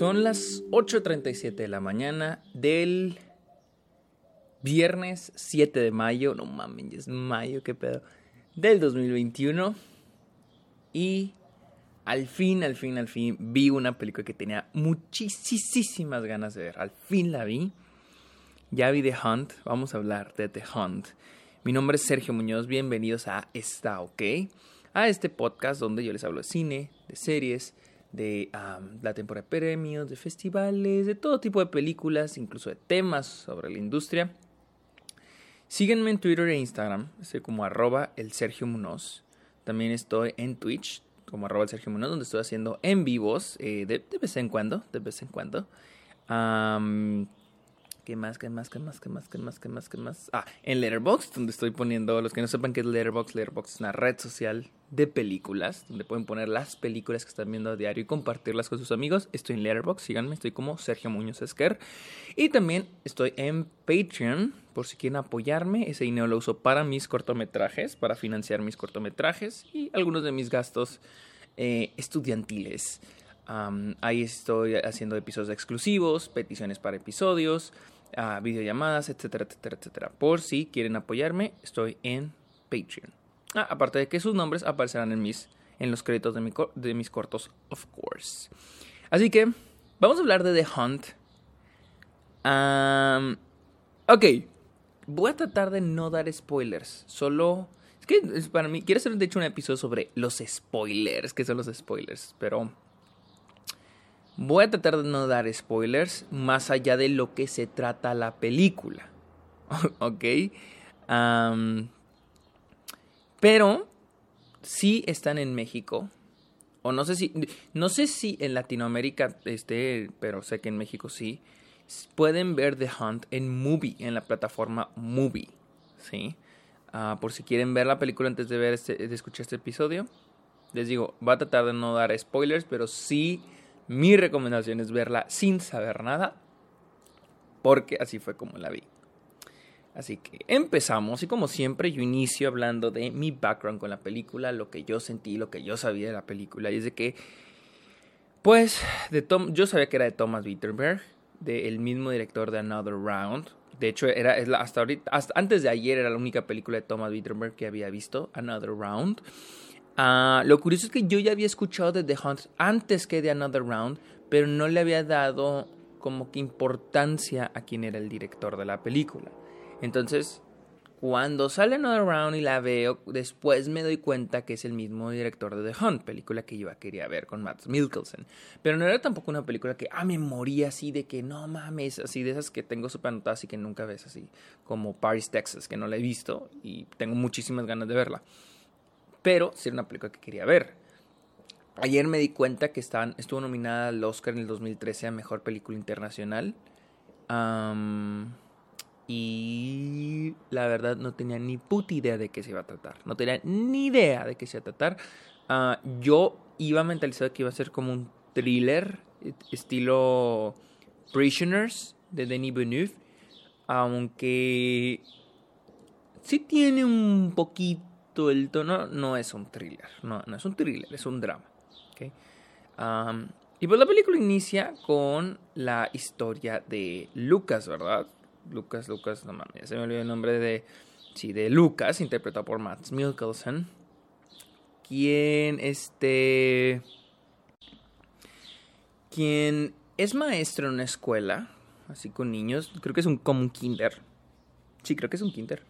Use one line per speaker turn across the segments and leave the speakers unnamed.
Son las 8.37 de la mañana del viernes 7 de mayo. No mames, es mayo, qué pedo. Del 2021. Y al fin, al fin, al fin vi una película que tenía muchísimas ganas de ver. Al fin la vi. Ya vi The Hunt. Vamos a hablar de The Hunt. Mi nombre es Sergio Muñoz. Bienvenidos a Está OK. A este podcast donde yo les hablo de cine, de series de la temporada de premios, de festivales, de todo tipo de películas, incluso de temas sobre la industria. Síguenme en Twitter e Instagram, estoy como arroba el Sergio Munoz. También estoy en Twitch como arroba el Sergio Munoz, donde estoy haciendo en vivos eh, de, vez en cuando, de vez en cuando. ¿Qué más? ¿Qué más? ¿Qué más? ¿Qué más? ¿Qué más? ¿Qué más? ¿Qué más? Ah, en Letterboxd, donde estoy poniendo, los que no sepan qué es Letterboxd, Letterboxd es una red social de películas, donde pueden poner las películas que están viendo a diario y compartirlas con sus amigos. Estoy en Letterboxd, síganme, estoy como Sergio Muñoz Esquer. Y también estoy en Patreon, por si quieren apoyarme. Ese dinero lo uso para mis cortometrajes, para financiar mis cortometrajes y algunos de mis gastos eh, estudiantiles. Ahí estoy haciendo episodios exclusivos, peticiones para episodios, a videollamadas, etcétera, etcétera, etcétera. Por si quieren apoyarme, estoy en Patreon. Ah, aparte de que sus nombres aparecerán en mis en los créditos de, mis cortos, of course. Así que vamos a hablar de The Hunt. ok, voy a tratar de no dar spoilers. Solo es que para mí quiero hacer de hecho un episodio sobre los spoilers, que son los spoilers, pero Voy a tratar de no dar spoilers más allá de lo que se trata la película. ¿Ok? pero sí están en México. O no sé si. No sé si en Latinoamérica esté, pero sé que en México sí. Pueden ver The Hunt en Movie, en la plataforma Movie. ¿Sí? Ah, por si quieren ver la película antes de ver este, de escuchar este episodio. Les digo, va a tratar de no dar spoilers, pero sí mi recomendación es verla sin saber nada, porque así fue como la vi. Así que empezamos y como siempre yo inicio hablando de mi background con la película, lo que yo sentí, lo que yo sabía de la película. Y es de que, pues, de Tom, yo sabía que era de Thomas Wittenberg, del mismo director de Another Round. De hecho, era, hasta ahorita, antes de ayer era la única película de Thomas Wittenberg que había visto, Another Round. Ah, lo curioso es que yo ya había escuchado de The Hunt antes que de Another Round, pero no le había dado como que importancia a quién era el director de la película. Entonces, cuando sale Another Round y la veo, después me doy cuenta que es el mismo director de The Hunt, película que yo quería ver con Matt Mikkelsen. Pero no era tampoco una película que, ah, me moría así de que no mames, así de esas que tengo súper anotadas y que nunca ves así, como Paris, Texas, que no la he visto y tengo muchísimas ganas de verla pero sí era una película que quería ver. Ayer me di cuenta que estaban, estuvo nominada al Oscar en el 2013 a Mejor Película Internacional. y la verdad no tenía ni puta idea de qué se iba a tratar. No tenía ni idea de qué se iba a tratar. Ah, yo iba mentalizado que iba a ser como un thriller estilo Prisoners de Denis Villeneuve. Aunque sí tiene un poquito el tono no es un thriller, no, no es un thriller, es un drama. y pues la película inicia con la historia de Lucas, ¿verdad? Lucas, Lucas, no mames, se me olvidó el nombre de, sí, de Lucas, interpretado por Matt Mikkelsen, quien, este, quien es maestro en una escuela, así con niños, creo que es un, como un kinder, sí, creo que es un kinder,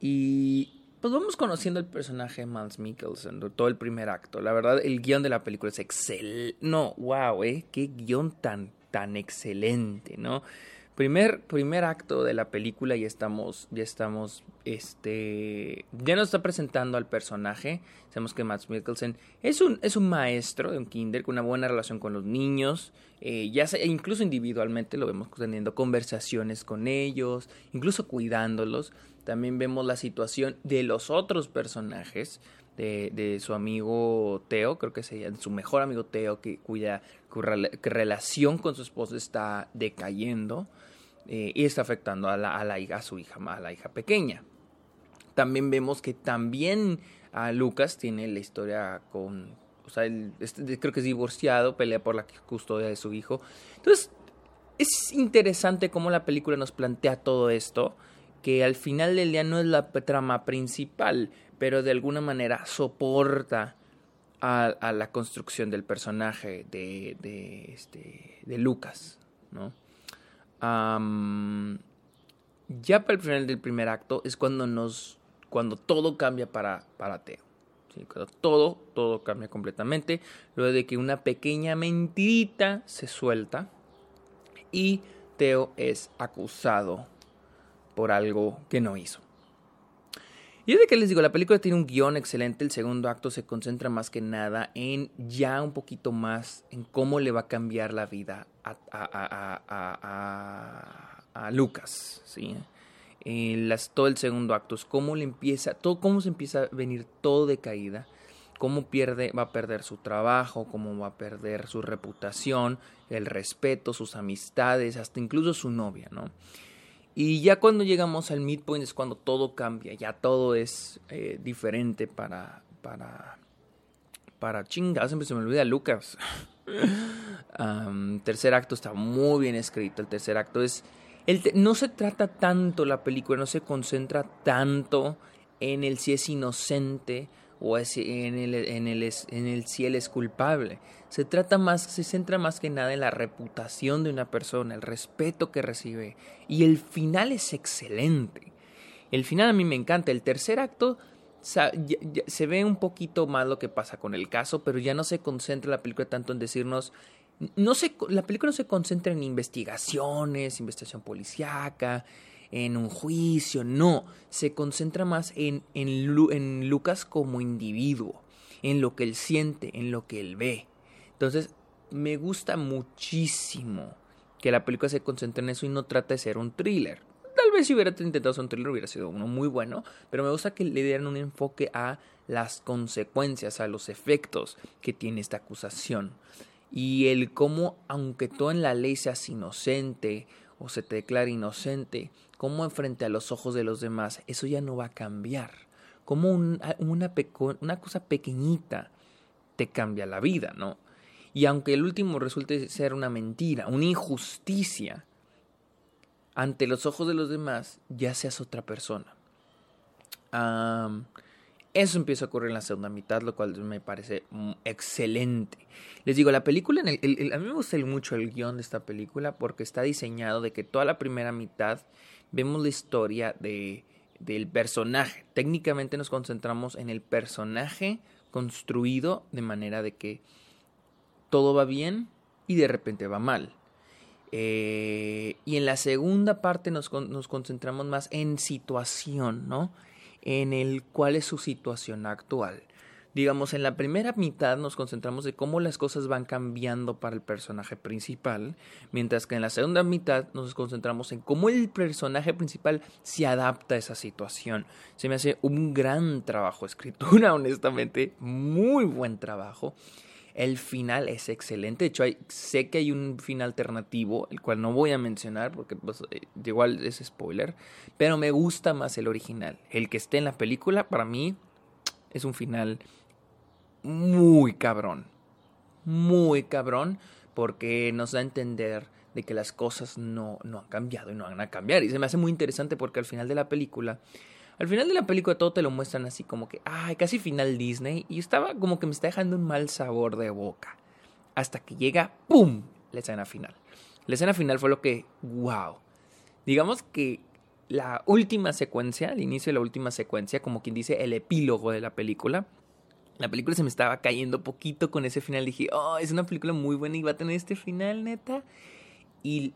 y pues vamos conociendo el personaje de Miles Mikkelsen, todo el primer acto. La verdad, el guion de la película es excelente. No, wow, eh, qué guion tan, tan excelente, ¿no? Primer, primer acto de la película y estamos, ya estamos, este, ya nos está presentando al personaje. Sabemos que Matt Mikkelsen es un, es un maestro de un kinder con una buena relación con los niños. Eh, ya sea, incluso individualmente lo vemos teniendo conversaciones con ellos, incluso cuidándolos. También vemos la situación de los otros personajes, de, su amigo Teo, creo que sería su mejor amigo Teo, que cuya relación con su esposa está decayendo eh, y está afectando a, la, a, la, a su hija, a la hija pequeña. También vemos que también a Lucas tiene la historia con O sea, creo que es divorciado, pelea por la custodia de su hijo. Entonces, es interesante cómo la película nos plantea todo esto, que al final del día no es la trama principal, pero de alguna manera soporta a, la construcción del personaje de, de, este, de Lucas, ¿no? Ya para el final del primer acto es cuando nos cuando todo cambia para, para Teo. Todo, todo cambia completamente. Luego de que una pequeña mentirita se suelta y Teo es acusado por algo que no hizo. Y es de que les digo, la película tiene un guion excelente, el segundo acto se concentra más que nada en ya un poquito más en cómo le va a cambiar la vida a, a, Lucas, ¿sí? las, todo el segundo acto es cómo le empieza, todo, cómo se empieza a venir todo de caída, cómo pierde, va a perder su trabajo, cómo va a perder su reputación, el respeto, sus amistades, hasta incluso su novia, ¿no? Y ya cuando llegamos al midpoint es cuando todo cambia, ya todo es eh, diferente para, para, para chingas, siempre se me olvida Lucas. tercer acto está muy bien escrito, el tercer acto es, el no se trata tanto la película, no se concentra tanto en el si es inocente o en el, en, el, en el si él es culpable. Se trata más, se centra más que nada en la reputación de una persona, el respeto que recibe. Y el final es excelente. El final a mí me encanta. El tercer acto se ve un poquito más lo que pasa con el caso, pero ya no se concentra la película tanto en decirnos no se, la película no se concentra en investigaciones, investigación policíaca, en un juicio, no, se concentra más en, en, Lucas como individuo, en lo que él siente, en lo que él ve. Entonces, me gusta muchísimo que la película se concentre en eso y no trate de ser un thriller. Tal vez si hubiera intentado ser un thriller hubiera sido uno muy bueno, pero me gusta que le dieran un enfoque a las consecuencias, a los efectos que tiene esta acusación. Y el cómo, aunque todo en la ley seas inocente o se te declara inocente, cómo frente a los ojos de los demás eso ya no va a cambiar. Como una cosa pequeñita te cambia la vida, ¿no? Y aunque el último resulte ser una mentira, una injusticia, ante los ojos de los demás ya seas otra persona. Eso empieza a ocurrir en la segunda mitad, lo cual me parece mm, excelente. Les digo, la película, en el, a mí me gusta mucho el guion de esta película porque está diseñado de que toda la primera mitad vemos la historia de, del personaje. Técnicamente nos concentramos en el personaje construido de manera de que todo va bien y de repente va mal. Eh, y en la segunda parte nos, nos, concentramos más en situación, ¿no? En el cuál es su situación actual digamos, en la primera mitad nos concentramos de cómo las cosas van cambiando para el personaje principal, mientras que en la segunda mitad nos concentramos en cómo el personaje principal se adapta a esa situación. Se me hace un gran trabajo escritura, honestamente, muy buen trabajo. El final es excelente. De hecho, sé que hay un final alternativo, el cual no voy a mencionar porque pues, eh, igual es spoiler. Pero me gusta más el original. El que esté en la película, para mí, es un final muy cabrón. Muy cabrón porque nos da a entender de que las cosas no, no han cambiado y no van a cambiar. Y se me hace muy interesante porque al final de la película, al final de la película todo te lo muestran así como que, ay, casi final Disney. Y estaba como que me está dejando un mal sabor de boca. Hasta que llega, ¡pum!, la escena final. La escena final fue lo que, wow. Digamos que la última secuencia, el inicio de la última secuencia, como quien dice el epílogo de la película, la película se me estaba cayendo poquito con ese final. Dije, oh, es una película muy buena y va a tener este final, neta. Y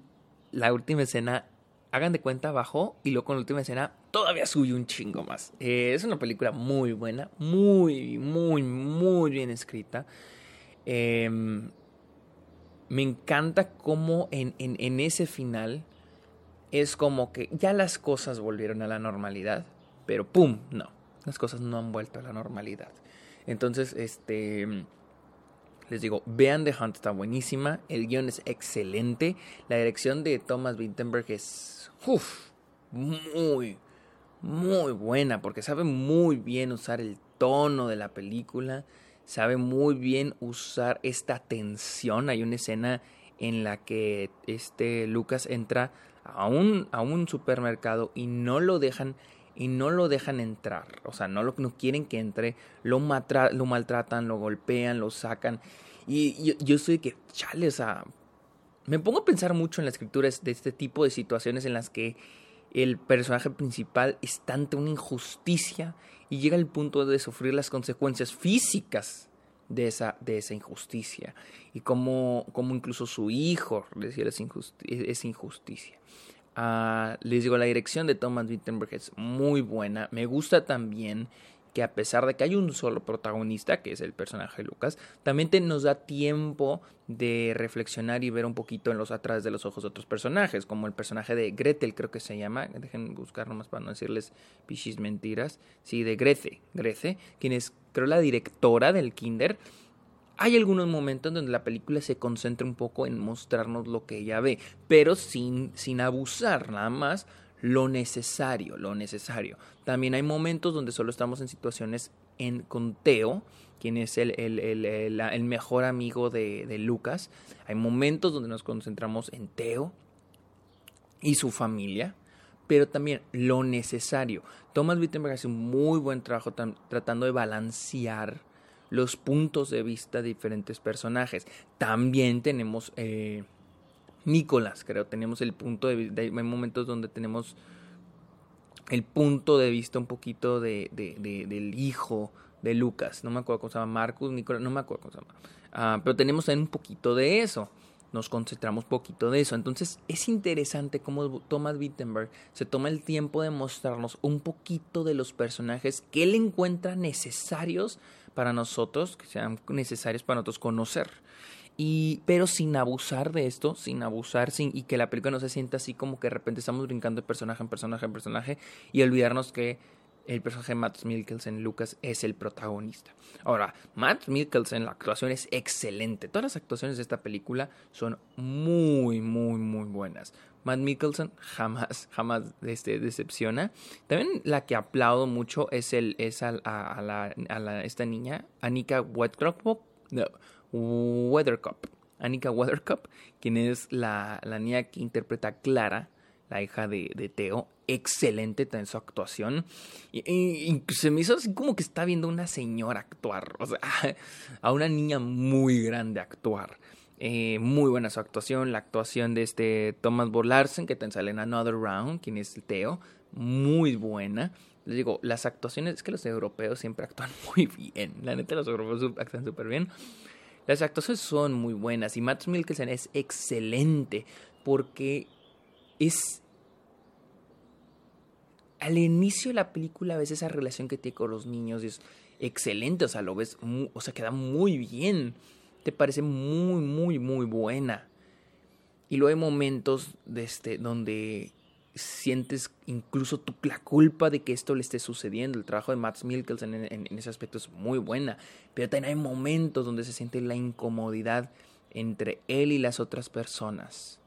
la última escena, hagan de cuenta, bajó y luego con la última escena todavía subió un chingo más. Eh, es una película muy buena, muy, muy, muy bien escrita. Em, me encanta cómo en, en, en ese final es como que ya las cosas volvieron a la normalidad, pero ¡pum! No, las cosas no han vuelto a la normalidad. Entonces, este... Les digo, vean The Hunt, está buenísima. El guion es excelente. La dirección de Thomas Wittenberg es muy, muy buena. Porque sabe muy bien usar el tono de la película. sabe muy bien usar esta tensión. Hay una escena en la que este Lucas entra a un, a un supermercado y no lo dejan y no lo dejan entrar, o sea, no, lo, no quieren que entre, lo, lo maltratan, lo golpean, lo sacan. Y yo, yo estoy que, chale, o sea, me pongo a pensar mucho en las escrituras de este tipo de situaciones en las que el personaje principal está ante una injusticia y llega al punto de sufrir las consecuencias físicas de esa, de esa injusticia y como, como incluso su hijo decía esa injusticia. Uh, les digo, la dirección de Thomas Wittenberg es muy buena. Me gusta también que a pesar de que hay un solo protagonista, que es el personaje de Lucas, también nos da tiempo de reflexionar y ver un poquito en los atrás de los ojos de otros personajes, como el personaje de Gretel, creo que se llama, dejen buscar nomás para no decirles pichis mentiras, sí, de Grece, Grece, quien es, creo, la directora del Kinder, hay algunos momentos donde la película se concentra un poco en mostrarnos lo que ella ve, pero sin, sin abusar, nada más lo necesario, lo necesario. También hay momentos donde solo estamos en situaciones en conteo, quien es el, el, mejor amigo de, de, Lucas. Hay momentos donde nos concentramos en Teo y su familia, pero también lo necesario. Thomas Wittenberg hace un muy buen trabajo tratando de balancear los puntos de vista de diferentes personajes. También tenemos eh, Nicolás, creo, tenemos el punto de vista, hay momentos donde tenemos el punto de vista un poquito de, del hijo de Lucas, no me acuerdo cómo se llama, Marcus, Nicolás, no me acuerdo cómo se llama, ah, pero tenemos un poquito de eso nos concentramos poquito de eso. Entonces es interesante cómo Thomas Wittenberg se toma el tiempo de mostrarnos un poquito de los personajes que él encuentra necesarios para nosotros, que sean necesarios para nosotros conocer. Y, pero sin abusar de esto, sin abusar, sin, y que la película no se sienta así como que de repente estamos brincando de personaje en personaje en personaje y olvidarnos que el personaje de Matt Mikkelsen, Lucas, es el protagonista. Ahora, Matt Mikkelsen, la actuación es excelente. Todas las actuaciones de esta película son muy, muy, muy buenas. Matt Mikkelsen jamás, jamás este, decepciona. También la que aplaudo mucho es, el, es a, la, a esta niña, Anika Weathercup, no, Weathercup. Weathercup, quien es la, la niña que interpreta a Clara, la hija de, de Teo. Excelente en su actuación. Y, se me hizo así como que está viendo una señora actuar. O sea, a una niña muy grande actuar. Eh, muy buena su actuación. La actuación de este Thomas Bolarsen, que te sale en Another Round, quien es el Teo. Muy buena. Les digo, las actuaciones, es que los europeos siempre actúan muy bien. La neta, los europeos actúan súper bien. Las actuaciones son muy buenas y Matt Mikkelsen es excelente porque es... Al inicio de la película ves esa relación que tiene con los niños y es excelente, o sea, lo ves, o sea, queda muy bien te parece muy, muy, muy buena. Y luego hay momentos de este, donde sientes incluso la culpa de que esto le esté sucediendo. El trabajo de Max Mikkelsen en, en, ese aspecto es muy buena. Pero también hay momentos donde se siente la incomodidad entre él y las otras personas.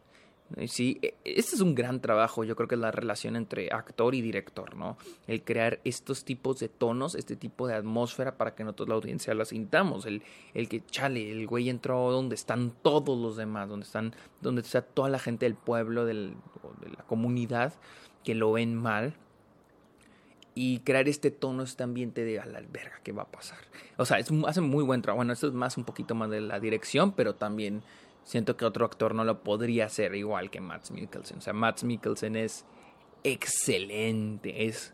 Sí, e, este es un gran trabajo, yo creo que es la relación entre actor y director, ¿no? El crear estos tipos de tonos, este tipo de atmósfera para que nosotros la audiencia la sintamos. El, el que, chale, el güey entró donde están todos los demás, donde están, donde está toda la gente del pueblo, de la comunidad, que lo ven mal. Y crear este tono, este ambiente de a la alberga, ¿qué va a pasar? O sea, es, hace muy buen trabajo. Bueno, esto es más un poquito más de la dirección, pero también Siento que otro actor no lo podría hacer igual que Matt Mikkelsen. O sea, Matt Mikkelsen es excelente, es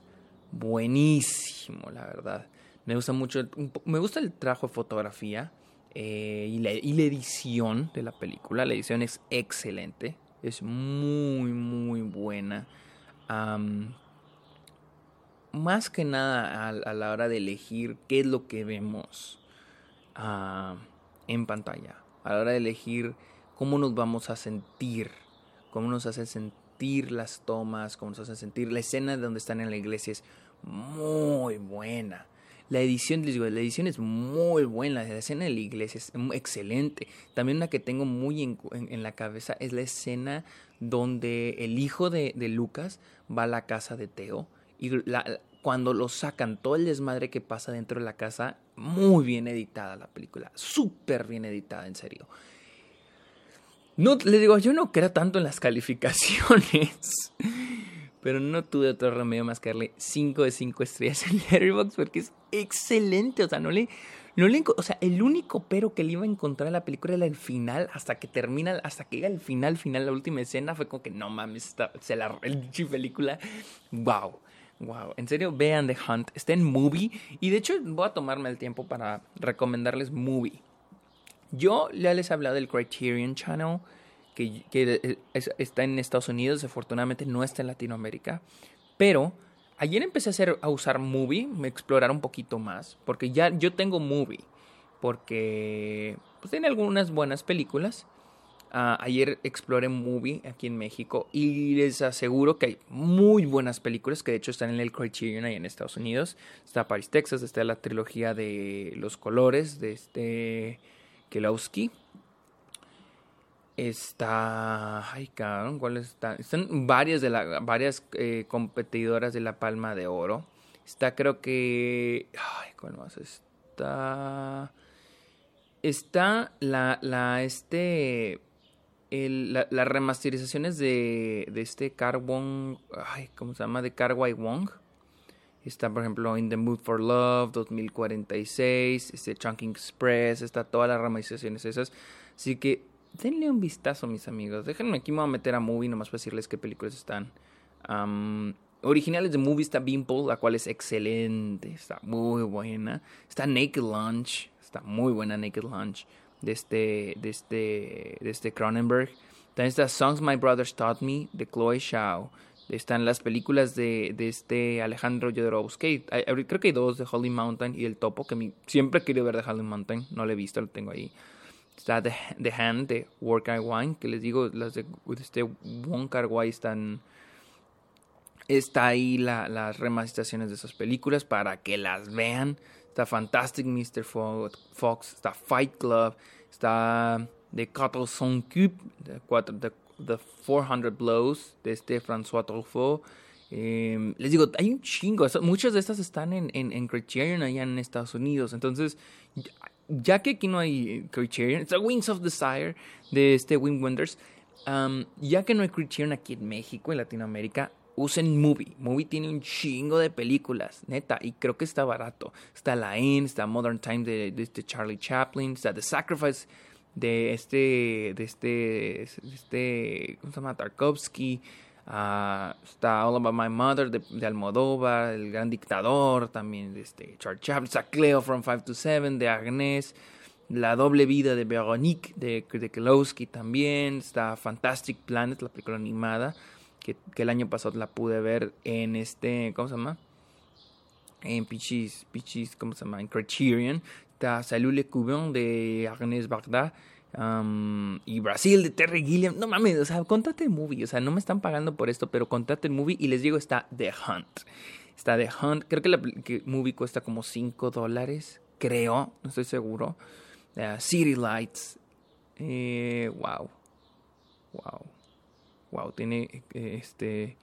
buenísimo, la verdad. Me gusta mucho, me gusta el trabajo de fotografía eh, y, la, edición de la película. La edición es excelente, es muy, muy buena. más que nada a, la hora de elegir qué es lo que vemos ah, en pantalla a la hora de elegir cómo nos vamos a sentir, cómo nos hace sentir las tomas, cómo nos hace sentir la escena de donde están en la iglesia es muy buena. La edición, les digo, la edición es muy buena, la escena de la iglesia es excelente. También una que tengo muy en, la cabeza es la escena donde el hijo de, de, Lucas va a la casa de Teo y la, cuando lo sacan, todo el desmadre que pasa dentro de la casa, muy bien editada la película, súper bien editada, en serio. No, le digo, yo no creo tanto en las calificaciones, pero no tuve otro remedio más que darle 5 de 5 estrellas en Letterboxd porque es excelente, o sea, no le no le, o sea, el único pero que le iba a encontrar a la película era el final, hasta que termina, hasta que llega el final, final, la última escena, fue como que no mames, está, se la el película. Wow, wow. En serio, vean The Hunt, está en movie. Y de hecho, voy a tomarme el tiempo para recomendarles movie. Yo ya les he hablado del Criterion Channel, que, que está en Estados Unidos, afortunadamente no está en Latinoamérica. Pero Ayer empecé a usar Movie, me explorar un poquito más, porque ya yo tengo Movie, porque pues, tiene algunas buenas películas. Ah, ayer exploré Movie aquí en México y les aseguro que hay muy buenas películas que de hecho están en el Criterion ahí en Estados Unidos. Está Paris, Texas, está la trilogía de Los Colores de este Kelowski. Está. Ay, cabrón, ¿cuáles están? Están varias de varias eh, competidoras de la Palma de Oro. Está, creo que. Ay, ¿cuál más está? Está la, la, este. Las remasterizaciones de, de este Carwong. Ay, ¿cómo se llama? De Carwai Wong. Está, por ejemplo, In the Mood for Love 2046. Este Chunking Express. Está todas las remasterizaciones esas. Así que denle un vistazo, mis amigos. Déjenme aquí, me voy a meter a Movie nomás para decirles qué películas están. originales de Movie está Beanpole, la cual es excelente, está muy buena. Está Naked Lunch, está muy buena Naked Lunch, de este, de este, de este Cronenberg. También está Songs My Brothers Taught Me, de Chloe Shao. Están las películas de, este Alejandro Jodorowsky. creo que hay dos, de Holy Mountain y El Topo, que siempre he querido ver de Holy Mountain. No lo he visto, lo tengo ahí. Está The, Hand de Work I Wine, que les digo, las de, este Wong Kar están... Está ahí la, las remasterizaciones de esas películas para que las vean. Está Fantastic Mr. Fox, está Fight Club, está The Quatre Son Cube, The, The, 400 Blows de este François Truffaut. Em, les digo, hay un chingo. Muchas de estas están en, en, Criterion allá en Estados Unidos. Entonces, ya que aquí no hay Criterion, está Wings of Desire de este Wim Wonders, ya que no hay Criterion aquí en México, en Latinoamérica, usen Movie. Movie tiene un chingo de películas, neta, y creo que está barato. Está La In, está Modern Time de, de este Charlie Chaplin, está The Sacrifice de este, de este, de este, ¿cómo se llama? Tarkovsky. Uh, está All About My Mother de, de, Almodóvar, El Gran Dictador, también de este Charles Chaplin, está Cleo from 5 to 7 de Agnès, La Doble Vida de Veronique de, de también, está Fantastic Planet, la película animada, que, el año pasado la pude ver en este, ¿cómo se llama? En Pichis, Pichis, ¿cómo se llama? En Criterion, está Salut le de Agnès Bagdad, y Brasil de Terry Gilliam. No mames, o sea, contate el movie. O sea, no me están pagando por esto, pero contate el movie. Y les digo, está The Hunt. Está The Hunt. Creo que la movie cuesta como 5 dólares. Creo, no estoy seguro. City Lights. Eh, wow. Wow. Wow, tiene este.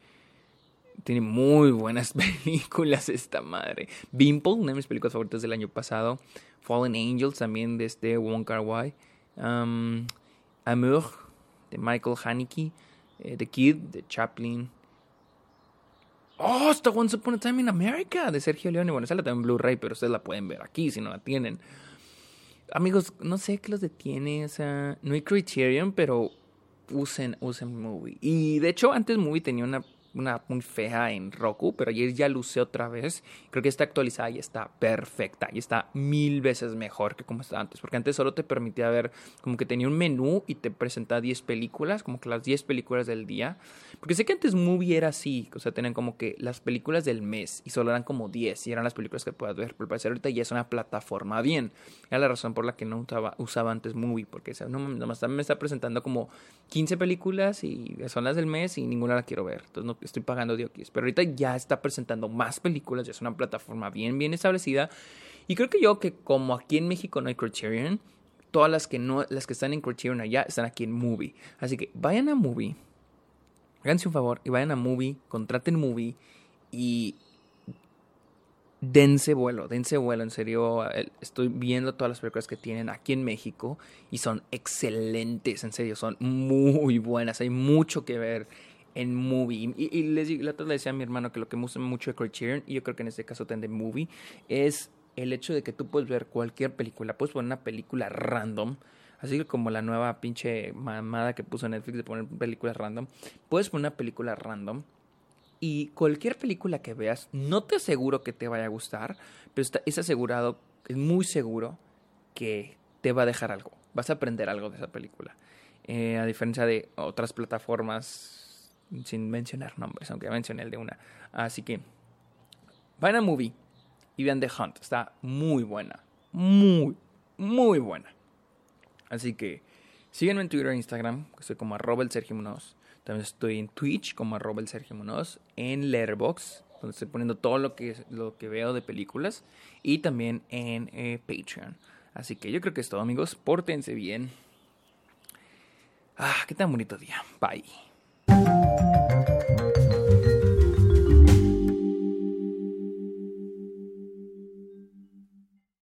Tiene muy buenas películas esta madre. Bimple, una de mis películas favoritas del año pasado. Fallen Angels, también de este Wong Kar Wai um, Amour de Michael Haneke, eh, The Kid de Chaplin. Oh, está Once Upon a Time in America de Sergio Leone. Bueno, esa la tengo en Blu-ray, pero ustedes la pueden ver aquí si no la tienen. Amigos, no sé qué los detiene. O sea, no hay Criterion, pero usen, usen Movie. Y de hecho, antes Movie tenía una una muy fea en Roku, pero ayer ya luce otra vez. Creo que está actualizada y está perfecta. Y está mil veces mejor que como estaba antes. Porque antes solo te permitía ver, como que tenía un menú y te presentaba 10 películas, como que las 10 películas del día. Porque sé que antes Movie era así, o sea, tenían como que las películas del mes y solo eran como 10 y eran las películas que puedas ver. Pero parece ahorita ya es una plataforma bien. Era la razón por la que no usaba, usaba antes Movie, porque no, nomás me está presentando como 15 películas y son las del mes y ninguna la quiero ver. Entonces no estoy pagando Diokis. Pero ahorita ya está presentando más películas, ya es una plataforma bien, bien establecida. Y creo que yo que como aquí en México no hay Criterion, todas las que no, las que están en Criterion allá están aquí en Movie. Así que vayan a Movie, háganse un favor y vayan a Movie, contraten Movie y dense vuelo, dense vuelo, en serio. Estoy viendo todas las películas que tienen aquí en México y son excelentes, en serio, son muy buenas. Hay mucho que ver en movie. Y, les, la otra le decía a mi hermano que lo que me gusta mucho de Criterion, y yo creo que en este caso también de movie, es el hecho de que tú puedes ver cualquier película, puedes poner una película random, así como la nueva pinche mamada que puso Netflix de poner películas random, puedes poner una película random y cualquier película que veas, no te aseguro que te vaya a gustar, pero está, es asegurado, es muy seguro que te va a dejar algo, vas a aprender algo de esa película. Eh, a diferencia de otras plataformas, sin mencionar nombres, aunque mencioné el de una. Así que, vayan a movie y vean The Hunt, está muy buena, muy, muy buena. Así que, síguenme en Twitter e Instagram, que soy como arroba el Sergio también estoy en Twitch como arroba el en Letterboxd, donde estoy poniendo todo lo que, lo que veo de películas, y también en eh, Patreon. Así que yo creo que es todo, amigos. Pórtense bien. Ah, qué tan bonito día. Bye. Thank you.